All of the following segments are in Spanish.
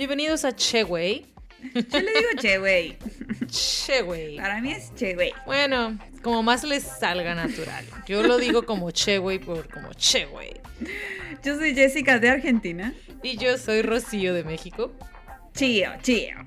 Bienvenidos a Che Wey. Yo le digo Che Wey. Che Wey. Para mí es Che Wey. Bueno, como más les salga natural. Yo lo digo como Che Wey por como Che Wey. Yo soy Jessica de Argentina. Y yo soy Rocío de México. Chío, chío.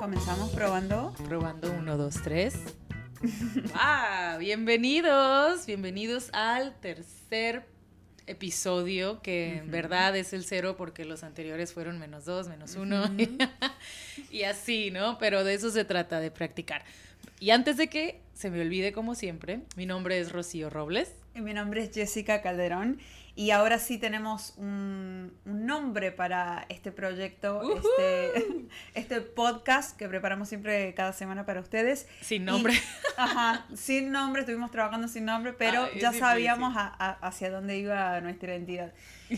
Comenzamos probando. Probando 1, 2, 3. ¡Ah! Bienvenidos, bienvenidos al tercer episodio, que en verdad es el cero porque los anteriores fueron menos dos, menos uno, y así, ¿no? Pero de eso se trata, de practicar. Y antes de que se me olvide, como siempre, mi nombre es Rocío Robles. Y mi nombre es Jessica Calderón y ahora sí tenemos un, un nombre para este proyecto, este, este podcast que preparamos siempre cada semana para ustedes. Sin nombre. Y- ajá, sin nombre, estuvimos trabajando sin nombre, pero Ay, ya sabíamos a- a- hacia dónde iba nuestra identidad.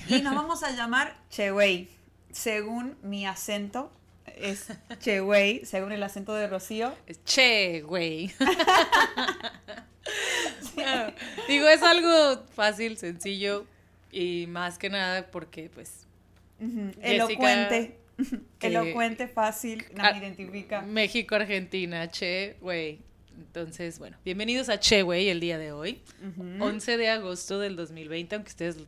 Y nos vamos a llamar Chewey, según mi acento. Es Chewey, según el acento de Rocío. Es che, güey. Digo, es algo fácil, sencillo y más que nada porque, pues, Jessica, Elocuente. que- Elocuente, fácil, Ah, identifica. México, Argentina, che, güey. Entonces, bueno, bienvenidos a Che, güey, el día de hoy. Ujú. 11 de agosto del 2020, aunque ustedes lo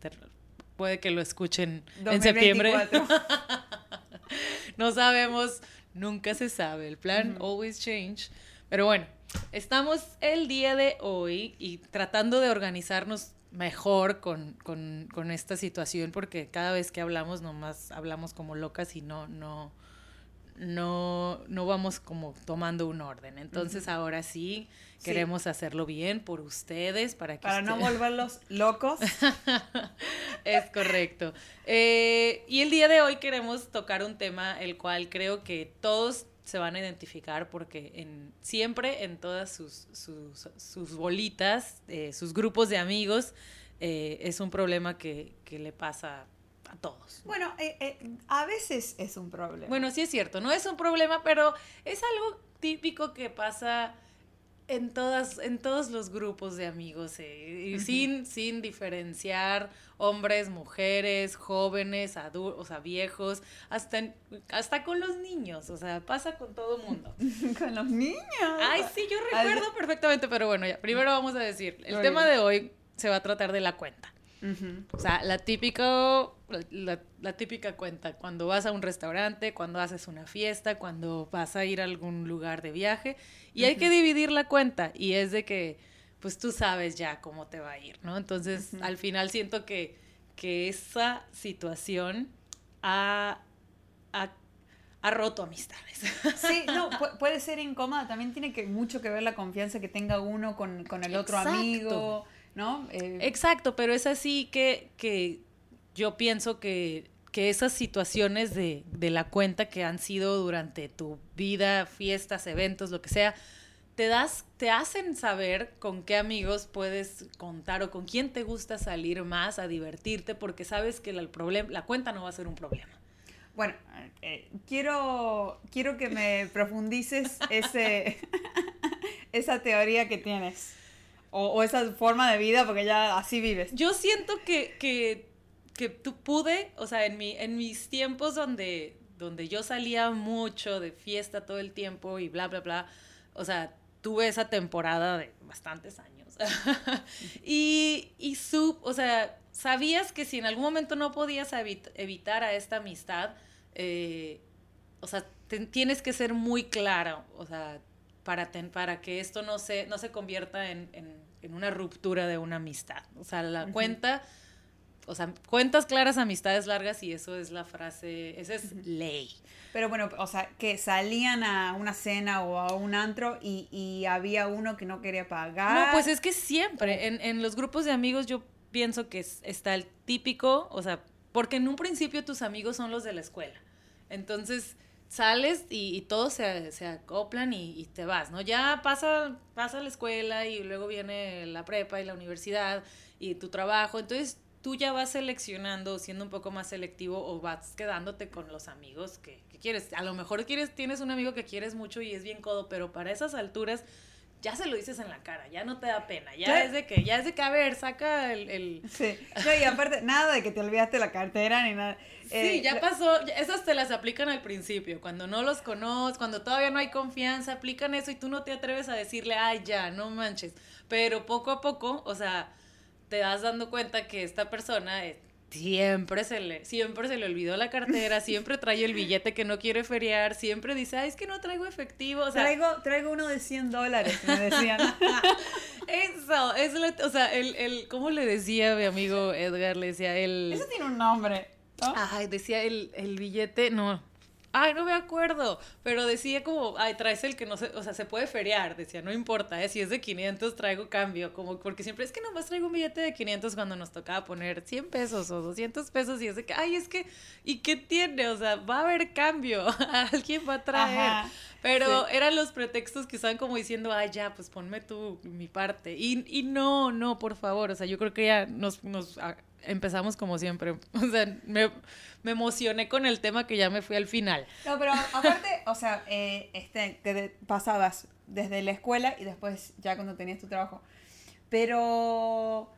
puede que lo escuchen en septiembre. 2024. No sabemos, nunca se sabe. El plan always change. Pero bueno, estamos el día de hoy y tratando de organizarnos mejor con, con- con esta situación porque cada vez que hablamos nomás hablamos como locas y no, no, no, no vamos como tomando un orden. Entonces ahora sí Sí. queremos hacerlo bien por ustedes para que Para no usted- volverlos locos. es correcto. Eh, y el día de hoy queremos tocar un tema el cual creo que todos se van a identificar porque en, siempre en todas sus, sus, sus bolitas, eh, sus grupos de amigos, eh, es un problema que, que le pasa a todos. Bueno, eh, eh, a veces es un problema. Bueno, sí es cierto, no es un problema, pero es algo típico que pasa en todas, en todos los grupos de amigos, eh, y sin, sin diferenciar hombres, mujeres, jóvenes, adultos, o sea, viejos, hasta, hasta con los niños, o sea, pasa con todo mundo. con los niños. Ay, sí, yo recuerdo perfectamente, pero bueno, ya, primero vamos a decir, el Muy tema bien. de hoy se va a tratar de la cuenta. O sea, la típica, la, la típica cuenta, cuando vas a un restaurante, cuando haces una fiesta, cuando vas a ir a algún lugar de viaje, y hay que dividir la cuenta, y es de que, pues tú sabes ya cómo te va a ir, ¿no? Entonces, al final siento que, que esa situación ha, ha, ha roto amistades. Sí, no, pu- puede ser incómoda. También tiene que mucho que ver la confianza que tenga uno con, con el otro Exacto. amigo, ¿no? Eh, Exacto, pero es así que, que yo pienso que, que esas situaciones de, de la cuenta que han sido durante tu vida, fiestas, eventos, lo que sea, te das, te hacen saber con qué amigos puedes contar o con quién te gusta salir más a divertirte, porque sabes que la, el problem- la cuenta no va a ser un problema. Bueno, eh, quiero, quiero que me profundices ese, esa teoría que tienes. O, o esa forma de vida, porque ya así vives. Yo siento que, que, que tú pude, o sea, en, mi, en mis tiempos donde, donde yo salía mucho de fiesta todo el tiempo y bla, bla, bla, o sea, tuve esa temporada de bastantes años. y, y sub, o sea, sabías que si en algún momento no podías evit- evitar a esta amistad, eh, o sea, te- tienes que ser muy clara, o sea, para, ten- para que esto no se, no se convierta en, en- en una ruptura de una amistad. O sea, la cuenta, o sea, cuentas claras, amistades largas, y eso es la frase, esa es ley. Pero bueno, o sea, que salían a una cena o a un antro y, y había uno que no quería pagar. No, pues es que siempre, en, en los grupos de amigos yo pienso que es- está el típico, o sea, porque en un principio tus amigos son los de la escuela. Entonces, sales y, todos se, se, acoplan y, te vas, ¿no? Ya pasa, pasa la escuela y luego viene la prepa y la universidad y tu trabajo, entonces tú ya vas seleccionando, siendo un poco más selectivo o vas quedándote con los amigos que, que quieres. A lo mejor quieres, tienes un amigo que quieres mucho y es bien codo, pero para esas alturas ya se lo dices en la cara, ya no te da pena, ya es de que, ya es de que, a ver, saca el... Sí, y aparte, nada de que te olvidaste la cartera ni nada. Sí, eh, ya pasó, esas te las aplican al principio, cuando no los conoces, cuando todavía no hay confianza, aplican eso y tú no te atreves a decirle, ay, ya, no manches, pero poco a poco, o sea, te vas dando cuenta que esta persona... Es, siempre se le, siempre se le olvidó la cartera, siempre trae el billete que no quiere feriar, siempre dice, ay, es que no traigo efectivo. O sea, traigo, traigo uno de 100 dólares, me decían. Eso, es lo, o sea, el, el, ¿cómo le decía mi amigo Edgar? Le decía el... Eso tiene un nombre. Ay, decía el, el billete, no, Ay, no me acuerdo, pero decía como, ay, traes el que no se, o sea, se puede feriar, decía, no importa, ¿eh? si es de 500 traigo cambio, como porque siempre es que nomás traigo un billete de 500 cuando nos tocaba poner 100 pesos o 200 pesos y es de que, ay, es que, ¿y qué tiene? O sea, va a haber cambio, alguien va a traer. Pero eran los pretextos que estaban como diciendo, ay, ya, pues ponme tú mi parte. Y, y no, no, por favor, o sea, yo creo que ya nos, nos empezamos como siempre. O sea, me, emocioné con el tema que ya me fui al final. No, pero aparte, o sea, eh, este, que pasabas desde la escuela y después ya cuando tenías tu trabajo. Pero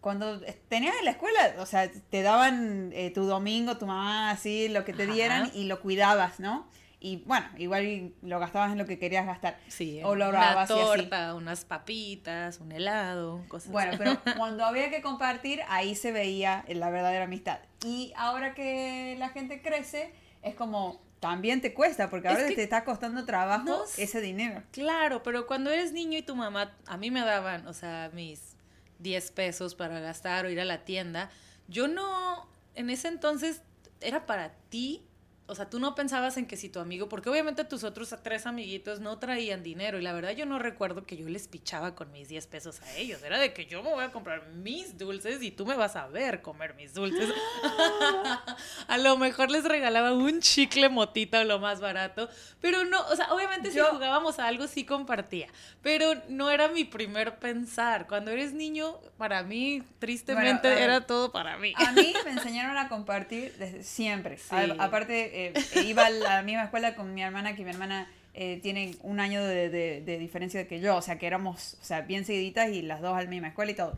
cuando tenías en la escuela, o sea, te daban eh, tu domingo, tu mamá, así, lo que te dieran y lo cuidabas, ¿no? Y bueno, igual lo gastabas en lo que querías gastar. Sí, o lo una torta, unas papitas, un helado, cosas Bueno, pero cuando había que compartir, ahí se veía la verdadera amistad. Y ahora que la gente crece, es como, también te cuesta, porque ahora te está costando trabajo ese dinero. Claro, pero cuando eres niño y tu mamá, a mí me daban, o sea, mis 10 pesos para gastar o ir a la tienda, yo no, en ese entonces era para ti o sea, tú no pensabas en que si tu amigo, porque obviamente tus otros tres amiguitos no traían dinero y la verdad yo no recuerdo que yo les pichaba con mis 10 pesos a ellos, era de que yo me voy a comprar mis dulces y tú me vas a ver comer mis dulces. a lo mejor les regalaba un chicle motita o lo más barato, pero no, o sea, obviamente si jugábamos a algo sí compartía, pero no era mi primer pensar. Cuando eres niño, para mí, tristemente, era todo para mí. A mí me enseñaron a compartir desde siempre. aparte, eh, iba a la misma escuela con mi hermana, que mi hermana eh, tiene un año de, de, diferencia que yo, o sea, que éramos, o sea, bien seguiditas y las dos a la misma escuela y todo.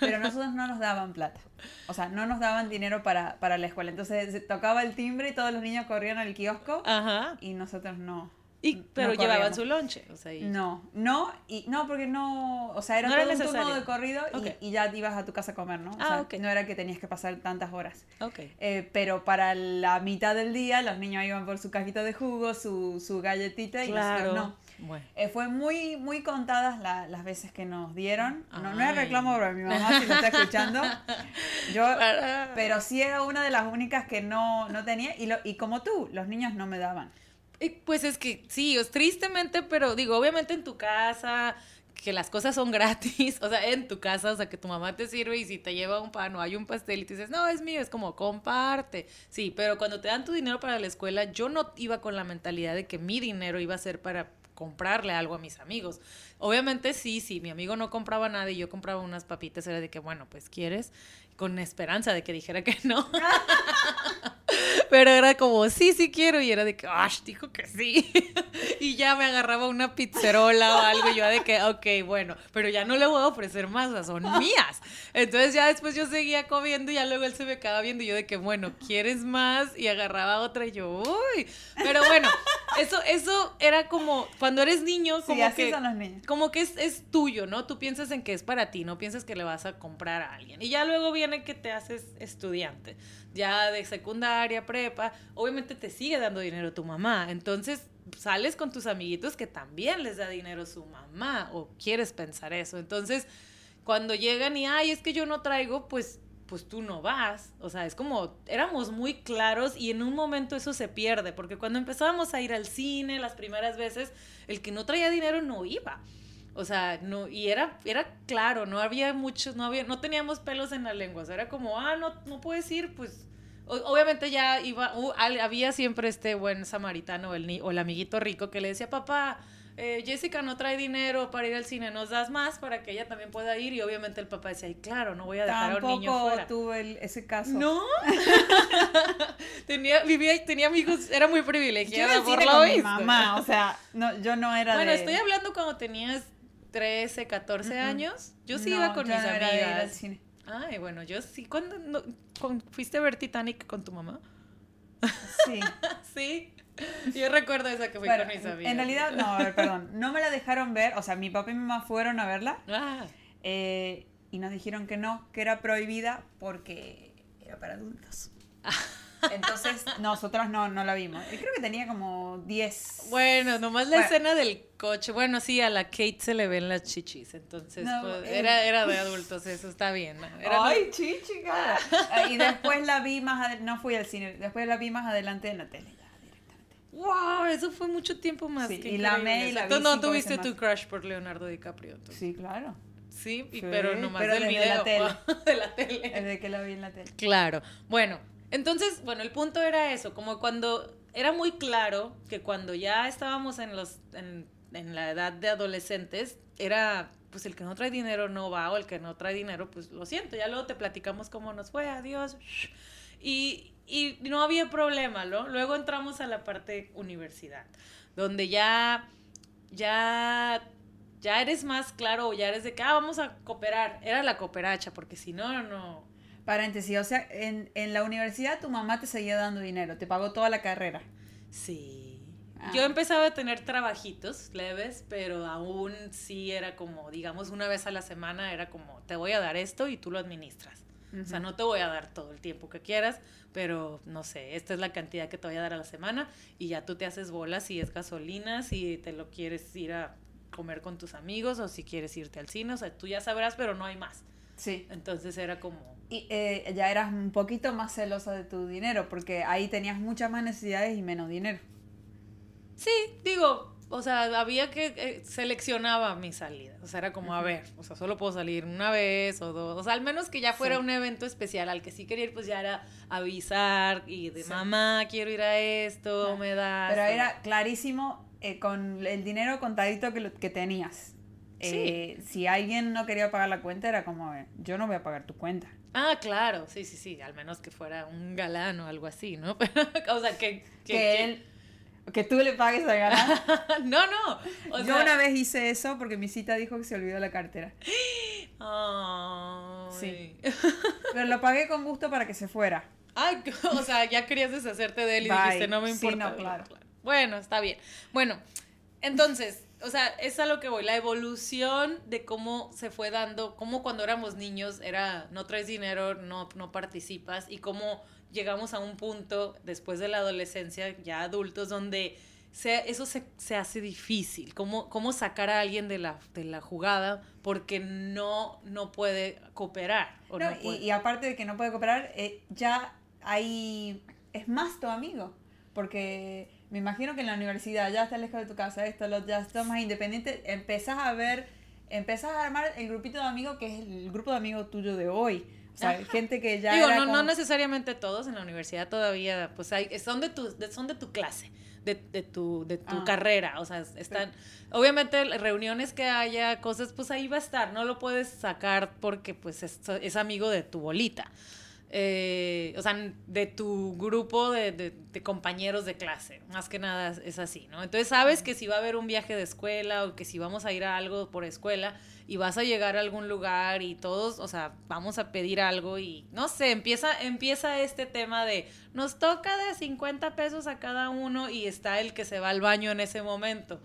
Pero nosotros no nos daban plata. O sea, no nos daban dinero para, para la escuela. Entonces tocaba el timbre y todos los niños corrían al kiosco y nosotros no. Y, pero llevaban su lonche, o sea, No, no, y no, porque no, o sea, era todo un turno de corrido y, ya ibas a tu casa a comer, ¿no? O ah, sea, no era que tenías que pasar tantas horas. Okay. Eh, pero para la mitad del día los niños iban por su cajita de jugo, su, su galletita y nosotros no. Bueno. Eh, fue muy, muy contadas las veces que nos dieron. No, no es reclamo para mi mamá si me está escuchando. Yo, pero sí era una de las únicas que no, no tenía y, lo, y como tú, los niños no me daban. Pues es que sí, es tristemente, pero digo, obviamente en tu casa, que las cosas son gratis, o sea, en tu casa, o sea, que tu mamá te sirve y si te lleva un pan o hay un pastel y te dices, no, es mío, es como comparte. Sí, pero cuando te dan tu dinero para la escuela, yo no iba con la mentalidad de que mi dinero iba a ser para comprarle algo a mis amigos. Obviamente sí, sí, mi amigo no compraba nada y yo compraba unas papitas, era de que, bueno, pues quieres, con esperanza de que dijera que no. Pero era como, sí, sí quiero. Y era de que, ¡ah! Dijo que sí. y ya me agarraba una pizzerola o algo. Y yo de que, ok, bueno, pero ya no le voy a ofrecer más, son mías. Entonces ya después yo seguía comiendo y ya luego él se me quedaba viendo. Y yo de que, bueno, ¿quieres más? Y agarraba otra y yo, uy. Pero bueno, eso, eso era como, cuando eres niño, como así que, son los niños. como que es, es tuyo, ¿no? Tú piensas en que es para ti, no piensas que le vas a comprar a alguien. Y ya luego viene que te haces estudiante ya de secundaria, prepa, obviamente te sigue dando dinero tu mamá. Entonces sales con tus amiguitos que también les da dinero su mamá o quieres pensar eso. Entonces, cuando llegan y, ay, es que yo no traigo, pues pues tú no vas. O sea, es como, éramos muy claros y en un momento eso se pierde, porque cuando empezábamos a ir al cine las primeras veces, el que no traía dinero no iba. O sea, no, y era, era claro, no había muchos, no había, no teníamos pelos en la lengua. O sea, era como, ah, no, no puedes ir, pues, obviamente ya iba, había siempre este buen samaritano el, o el amiguito rico que le decía, papá, eh, Jessica no trae dinero para ir al cine, ¿nos das más para que ella también pueda ir? Y obviamente el papá decía, Ay, claro, no voy a dejar a un niño fuera. tuve ese caso. No. tenía, vivía, tenía amigos, era muy privilegiada yo por lo mi mamá, o sea, no, yo no era Bueno, estoy hablando cuando tenías 13, 14 años. Yo sí iba con mis amigas. Ay, bueno, yo sí. ¿Cuándo fuiste a ver Titanic con tu mamá? Sí. sí. Yo recuerdo esa que fui con mis amigas. En realidad, no, a ver, perdón. No me la dejaron ver. O sea, mi papá y mi mamá fueron a verla. Ah. Eh, y nos dijeron que no, que era prohibida porque era para adultos. Entonces, nosotros no, no la vimos. Yo creo que tenía como 10. Bueno, nomás la escena del coche. Bueno, sí, a la Kate se le ven las chichis. Entonces, pues, eh. era, era de adultos, eso está bien. Ay, chichi, cara. Y después la vi más adelante. No fui al cine, después la vi más adelante en la tele. ¡Wow! Eso fue mucho tiempo más. Sí, y la me y la vi. no tuviste tu crush por Leonardo DiCaprio. Sí, claro. Sí, pero nomás pero del video. La tele. de la tele. Desde que la vi en la tele. Claro. Bueno, entonces, bueno, el punto era eso, como cuando era muy claro que cuando ya estábamos en los en, la edad de adolescentes, era pues el que no trae dinero no va o el que no trae dinero, pues lo siento, ya luego te platicamos cómo nos fue, adiós. Y, y no había problema, ¿no? Luego entramos a la parte universidad, donde ya, ya, ya eres más claro, ya eres de que, ah, vamos a cooperar. Era la cooperacha, porque si no, no. Paréntesis, o sea, en, en la universidad tu mamá te seguía dando dinero, te pagó toda la carrera. Sí. Ah. Yo empezaba a tener trabajitos leves, pero aún sí era como, digamos, una vez a la semana era como, te voy a dar esto y tú lo administras. O sea, no te voy a dar todo el tiempo que quieras, pero no sé, esta es la cantidad que te voy a dar a la semana y ya tú te haces bolas si es gasolina, si te lo quieres ir a comer con tus amigos o si quieres irte al cine, o sea, tú ya sabrás, pero no hay más. Sí. Entonces era como... Y eh, ya eras un poquito más celosa de tu dinero, porque ahí tenías muchas más necesidades y menos dinero. Sí, digo, o sea, había que eh, seleccionaba mi salida. O sea, era como, a ver, o sea, solo puedo salir una vez o dos. O sea, al menos que ya fuera un evento especial al que sí quería ir, pues ya era avisar y de mamá, quiero ir a esto, me da. Pero era clarísimo eh, con el dinero contadito que, que tenías. Eh, si alguien no quería pagar la cuenta, era como, yo no voy a pagar tu cuenta. Ah, claro, sí, sí, sí, al menos que fuera un galán o algo así, ¿no? o sea, que, que él que tú le pagues a ganar. no, no. Yo una vez hice eso porque mi cita dijo que se olvidó la cartera. Sí. Pero lo pagué con gusto para que se fuera. Ay, o sea, ya querías deshacerte de él y dijiste, no me importa. Sí, no, claro. Bueno, está bien. Bueno, entonces, o sea, es a lo que voy, la evolución de cómo se fue dando, cómo cuando éramos niños era, no traes dinero, no, no participas, y cómo llegamos a un punto después de la adolescencia, ya adultos, donde eso se, hace difícil. ¿Cómo, ¿Cómo sacar a alguien de la, de la jugada porque no, no puede cooperar? Y, aparte de que no puede cooperar, eh, ya hay... es más tu amigo. Porque me imagino que en la universidad ya estás lejos de tu casa, esto, lo, ya estás más independiente, empezás a ver, empezás a armar el grupito de amigos que es el grupo de amigos tuyo de hoy o sea, gente que ya. Digo, no, no necesariamente todos en la universidad todavía, pues hay, son de tu, son de tu clase. De, de, tu, de tu ah. carrera, o sea, están, obviamente reuniones que haya, cosas, pues ahí va a estar, no lo puedes sacar porque pues es, es amigo de tu bolita. Eh, o sea, de tu grupo de, compañeros de clase. Más que nada es así, ¿no? Entonces sabes que si va a haber un viaje de escuela o que si vamos a ir a algo por escuela y vas a llegar a algún lugar y todos, o sea, vamos a pedir algo y no sé, empieza, empieza este tema de nos toca de 50 pesos a cada uno y está el que se va al baño en ese momento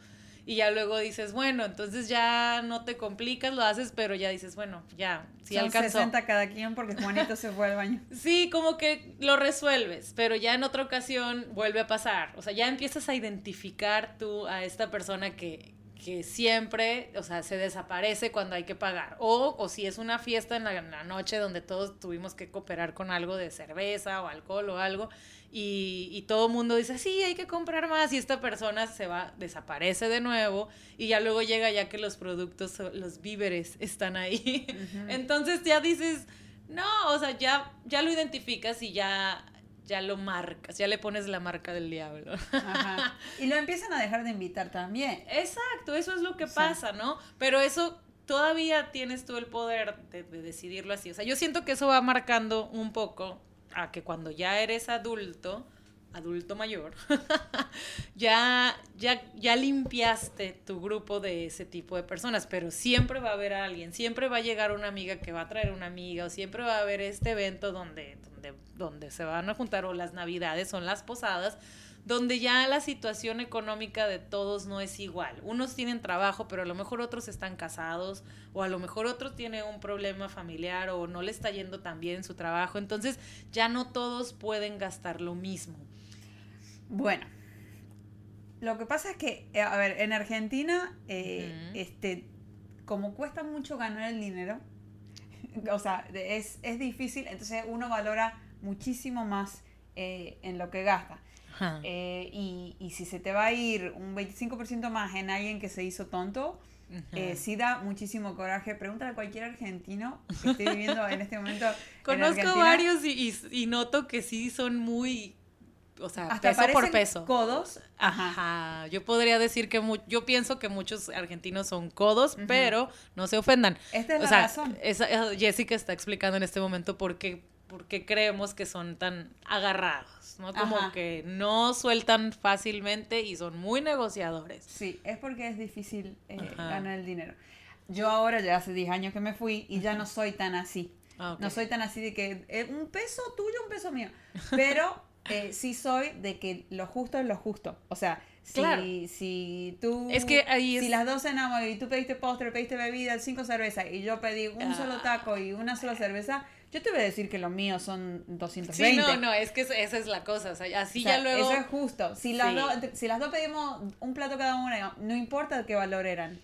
y ya luego dices, bueno, entonces ya no te complicas, lo haces, pero ya dices, bueno, ya, sí Son alcanzó. 60 cada quien porque Juanito se fue al baño. Sí, como que lo resuelves, pero ya en otra ocasión vuelve a pasar. O sea, ya empiezas a identificar tú a esta persona que, que siempre, o sea, se desaparece cuando hay que pagar. O, o si es una fiesta en la, en la noche donde todos tuvimos que cooperar con algo de cerveza o alcohol o algo, y, y todo el mundo dice, sí, hay que comprar más y esta persona se va, desaparece de nuevo y ya luego llega ya que los productos, los víveres están ahí. Entonces ya dices, no, o sea, ya, ya lo identificas y ya, ya lo marcas, ya le pones la marca del diablo. Ajá. Y lo empiezan a dejar de invitar también. Exacto, eso es lo que pasa, ¿no? Pero eso todavía tienes tú el poder de, de, decidirlo así. O sea, yo siento que eso va marcando un poco a que cuando ya eres adulto, adulto mayor, ya, ya, ya limpiaste tu grupo de ese tipo de personas, pero siempre va a haber alguien, siempre va a llegar una amiga que va a traer una amiga, o siempre va a haber este evento donde, donde, donde se van a juntar, o las navidades, son las posadas, donde ya la situación económica de todos no es igual. Unos tienen trabajo, pero a lo mejor otros están casados, o a lo mejor otro tiene un problema familiar, o no le está yendo tan bien su trabajo. Entonces ya no todos pueden gastar lo mismo. Bueno, lo que pasa es que, eh, a ver, en Argentina, eh, este, como cuesta mucho ganar el dinero, o sea, es, es difícil, entonces uno valora muchísimo más eh, en lo que gasta. Eh, y, y, si se te va a ir un 25% más en alguien que se hizo tonto, eh, sí da muchísimo coraje. Pregúntale a cualquier argentino que esté viviendo en este momento. Conozco varios y, y, noto que sí son muy o sea, Hasta peso por peso. Codos. Ajá. Yo podría decir que yo pienso que muchos argentinos son codos, pero no se ofendan. Esta es la razón. Jessica está explicando en este momento por qué porque creemos que son tan agarrados, ¿no? Como que no sueltan fácilmente y son muy negociadores. Sí, es porque es difícil eh, ganar el dinero. Yo ahora ya hace 10 años que me fui y ya no soy tan así. Ah, no soy tan así de que eh, un peso tuyo, un peso mío. Pero eh, sí soy de que lo justo es lo justo. O sea, si, si tú. Es que ahí Si las dos cenamos y tú pediste postre, pediste bebida, cinco cervezas y yo pedí un solo ah. taco y una sola cerveza yo te voy a decir que los míos son 220. Sí, no, no, es que esa es la cosa. O sea, así ya luego. Eso es justo. Si las, dos, si las dos pedimos un plato cada una, no importa qué valor eran.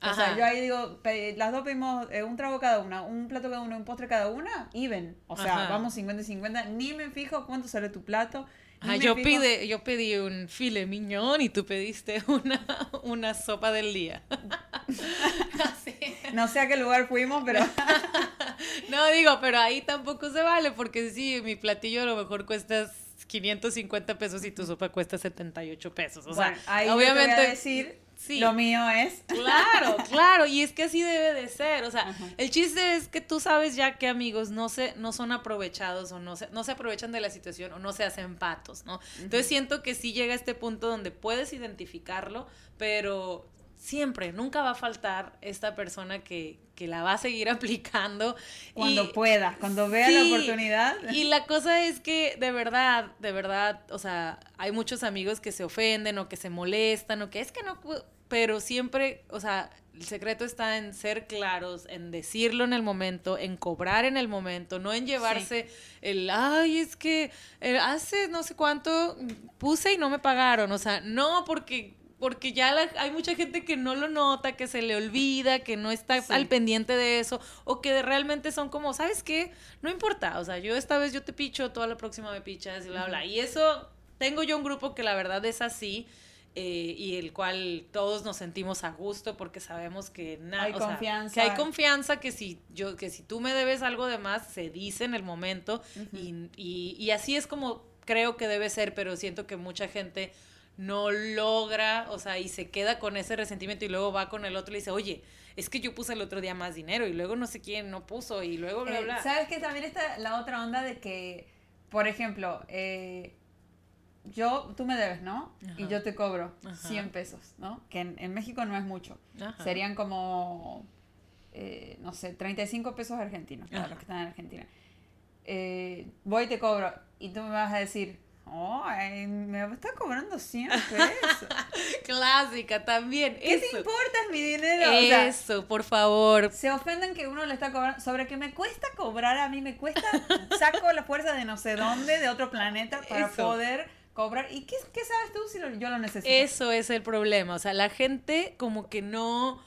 O sea, yo ahí digo, las dos pedimos eh, un trago cada una, un plato cada una, un postre cada una, even. O sea, vamos 50 y 50. Ni me fijo cuánto sale tu plato. Ah, yo, pide, yo pedí un file miñón y tú pediste una, una sopa del día. no sé a qué lugar fuimos, pero... no, digo, pero ahí tampoco se vale, porque sí, mi platillo a lo mejor cuesta 550 pesos y tu sopa cuesta 78 pesos. O sea, ahí obviamente... Te voy a decir lo mío es. Claro, claro, y es que así debe de ser. O sea, el chiste es que tú sabes ya que amigos no se, no son aprovechados o no se, no se aprovechan de la situación o no se hacen patos, ¿no? Entonces siento que sí llega a este punto donde puedes identificarlo, pero siempre, nunca va a faltar esta persona que, que la va a seguir aplicando. Cuando pueda, cuando vea la oportunidad. Y la cosa es que de verdad, de verdad, o sea, hay muchos amigos que se ofenden o que se molestan o que es que no, pero siempre, o sea, el secreto está en ser claros, en decirlo en el momento, en cobrar en el momento, no en llevarse el, ay, es que eh, hace no sé cuánto puse y no me pagaron, o sea, no, porque porque ya hay mucha gente que no lo nota, que se le olvida, que no está al pendiente de eso, o que realmente son como, ¿sabes qué? No importa, o sea, yo esta vez yo te picho, toda la próxima me pichas y bla, bla. Y eso, tengo yo un grupo que la verdad es así. Eh, y el cual todos nos sentimos a gusto porque sabemos que nada hay confianza que hay confianza que si yo que si tú me debes algo de más se dice en el momento y, y, y así es como creo que debe ser pero siento que mucha gente no logra, o sea, y se queda con ese resentimiento y luego va con el otro y le dice, oye, es que yo puse el otro día más dinero y luego no sé quién no puso y luego bla, eh, bla. ¿Sabes que también está la otra onda de que, por ejemplo, eh, yo, tú me debes, ¿no? Y yo te cobro 100 pesos, ¿no? Que en, México no es mucho. Serían como, eh, no sé, 35 pesos argentinos para los que están en Argentina. voy y te cobro y tú me vas a decir, Ay, me está cobrando 100 pesos. Clásica también. ¿Qué te importa mi dinero? Eso, por favor. Se ofenden que uno le está cobrando. Sobre que me cuesta cobrar, a mí me cuesta. Saco la fuerza de no sé dónde, de otro planeta, para poder cobrar. ¿Y qué, qué sabes tú si yo lo necesito? Eso es el problema. O sea, la gente como que no.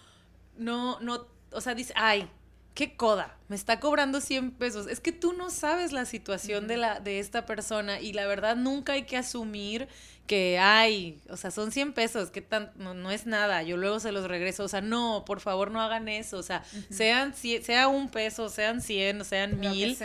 No, no. O sea, dice, ay, qué coda, me está cobrando 100 pesos. Es que tú no sabes la situación de, la, de esta persona y la verdad nunca hay que asumir que hay, o sea, son 100 pesos, que tan, no, es nada, yo luego se los regreso, o sea, no, por favor no hagan eso, o sea, sean, sea un peso, sean 100, o sean mil,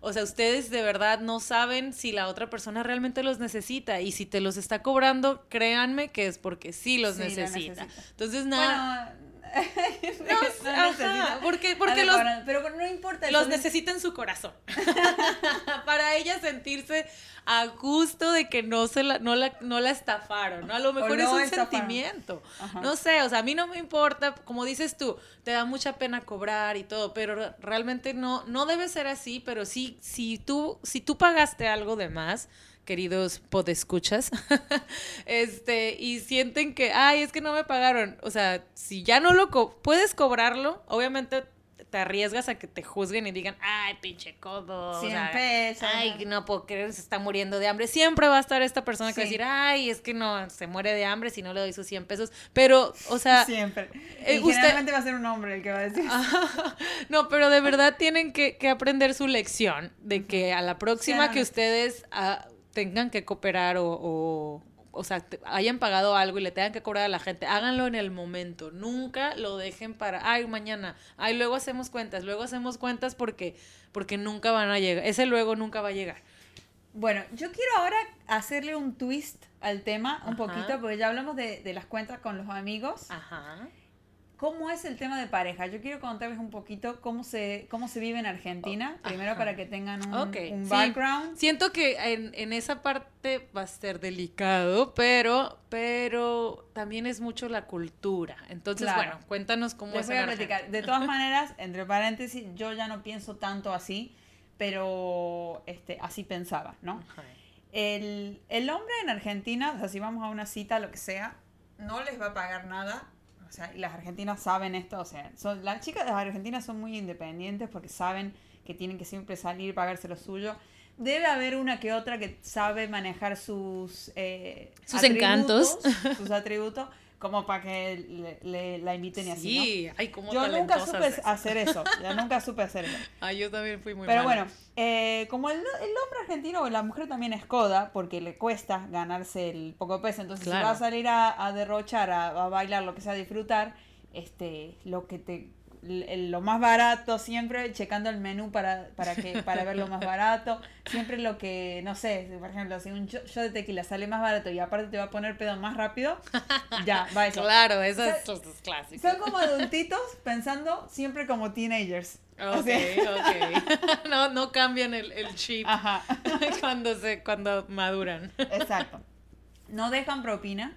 o sea, ustedes de verdad no saben si la otra persona realmente los necesita y si te los está cobrando, créanme que es porque sí los necesita. Entonces, nada no, porque, porque los, pero no importa. Los necesita en su corazón. para ella sentirse a gusto de que no se la, no la, no la estafaron, ¿no? A lo mejor es un sentimiento. No sé, o sea, a mí no me importa, como dices tú, te da mucha pena cobrar y todo, pero realmente no, no debe ser así, pero sí, si tú, si tú pagaste algo de más, queridos podescuchas, este, y sienten que, ay, es que no me pagaron. O sea, si ya no lo puedes cobrarlo, obviamente te arriesgas a que te juzguen y digan, ay, pinche codo. Siempre. ay, no puedo creer, se está muriendo de hambre. Siempre va a estar esta persona que va a decir, ay, es que no, se muere de hambre si no le doy sus 100 pesos. Pero, o sea. Siempre. Eh, generalmente va a ser un hombre el que va a decir. no, pero de verdad tienen que, aprender su lección de que a la próxima que ustedes. Ah, tengan que cooperar o, o, o sea, hayan pagado algo y le tengan que cobrar a la gente, háganlo en el momento. Nunca lo dejen para, ay, mañana, ay, luego hacemos cuentas, luego hacemos cuentas porque, porque nunca van a llegar. Ese luego nunca va a llegar. Bueno, yo quiero ahora hacerle un twist al tema un poquito, porque ya hablamos de, de las cuentas con los amigos. Ajá. ¿Cómo es el tema de pareja? Yo quiero contarles un poquito cómo se, cómo se vive en Argentina, primero para que tengan un, background. Siento que en, esa parte va a ser delicado, pero, pero también es mucho la cultura. Entonces, bueno, cuéntanos cómo es. Voy a platicar. De todas maneras, entre paréntesis, yo ya no pienso tanto así, pero este, así pensaba, ¿no? El, el hombre en Argentina, o sea, si vamos a una cita, lo que sea, no les va a pagar nada o sea, las argentinas saben esto, o sea, son, las chicas de argentinas son muy independientes porque saben que tienen que siempre salir, pagarse lo suyo. Debe haber una que otra que sabe manejar sus... Eh, sus encantos. Sus atributos como para que le, la inviten y así. Sí, ay, cómo Yo nunca supe hacer eso. Ya nunca supe hacer eso. Ay, yo también fui muy Pero bueno, eh, como el, hombre argentino o la mujer también es coda, porque le cuesta ganarse el poco peso. Entonces, si va a salir a, derrochar, a, a, bailar, lo que sea, a disfrutar, este, lo que te lo más barato siempre, checando el menú para, para, que, para ver lo más barato. Siempre lo que, no sé, por ejemplo, si un show de tequila sale más barato y aparte te va a poner pedo más rápido, ya, va eso. Claro, eso es, clásico. Son como adultitos pensando siempre como teenagers. Ok, ok. no, no cambian el, el chip cuando, se, cuando maduran. Exacto. No dejan propina